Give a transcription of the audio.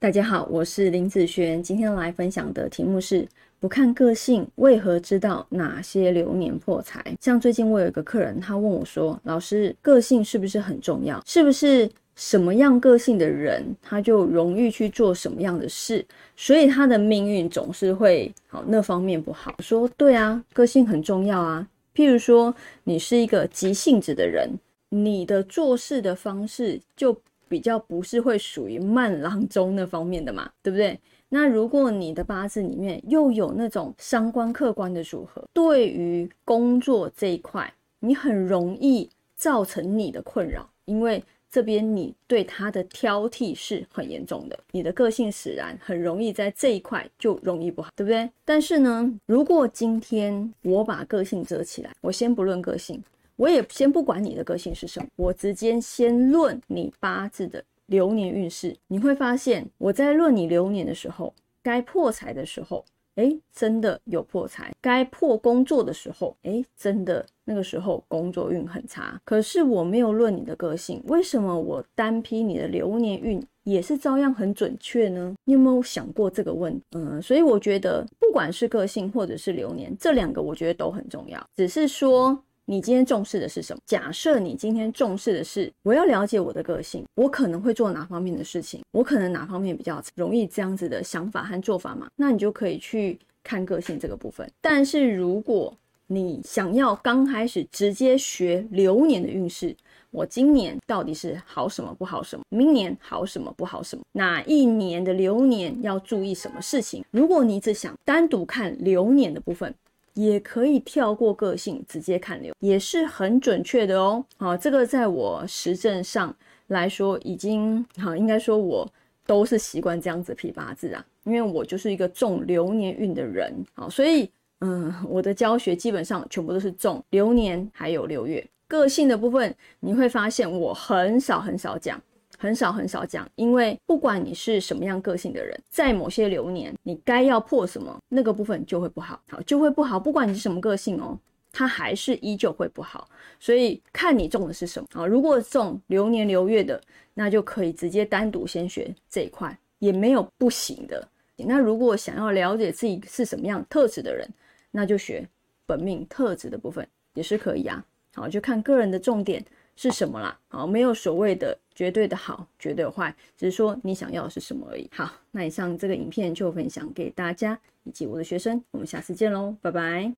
大家好，我是林子璇，今天来分享的题目是：不看个性，为何知道哪些流年破财？像最近我有一个客人，他问我说：“老师，个性是不是很重要？是不是什么样个性的人，他就容易去做什么样的事？所以他的命运总是会好那方面不好？”说：“对啊，个性很重要啊。譬如说，你是一个急性子的人，你的做事的方式就……”比较不是会属于慢郎中那方面的嘛，对不对？那如果你的八字里面又有那种伤官客观的组合，对于工作这一块，你很容易造成你的困扰，因为这边你对他的挑剔是很严重的，你的个性使然，很容易在这一块就容易不好，对不对？但是呢，如果今天我把个性遮起来，我先不论个性。我也先不管你的个性是什么，我直接先论你八字的流年运势。你会发现，我在论你流年的时候，该破财的时候，哎，真的有破财；该破工作的时候，哎，真的那个时候工作运很差。可是我没有论你的个性，为什么我单批你的流年运也是照样很准确呢？你有没有想过这个问题？嗯，所以我觉得，不管是个性或者是流年，这两个我觉得都很重要，只是说。你今天重视的是什么？假设你今天重视的是，我要了解我的个性，我可能会做哪方面的事情，我可能哪方面比较容易这样子的想法和做法嘛？那你就可以去看个性这个部分。但是如果你想要刚开始直接学流年的运势，我今年到底是好什么不好什么，明年好什么不好什么，哪一年的流年要注意什么事情？如果你只想单独看流年的部分。也可以跳过个性，直接看流，也是很准确的哦。好，这个在我实证上来说，已经好，应该说我都是习惯这样子批八字啊，因为我就是一个重流年运的人。好，所以嗯，我的教学基本上全部都是重流年还有流月。个性的部分，你会发现我很少很少讲。很少很少讲，因为不管你是什么样个性的人，在某些流年，你该要破什么，那个部分就会不好，好就会不好。不管你是什么个性哦，它还是依旧会不好。所以看你中的是什么啊？如果中流年流月的，那就可以直接单独先学这一块，也没有不行的。那如果想要了解自己是什么样特质的人，那就学本命特质的部分也是可以啊。好，就看个人的重点。是什么啦？好，没有所谓的绝对的好，绝对坏，只是说你想要的是什么而已。好，那以上这个影片就分享给大家以及我的学生，我们下次见喽，拜拜。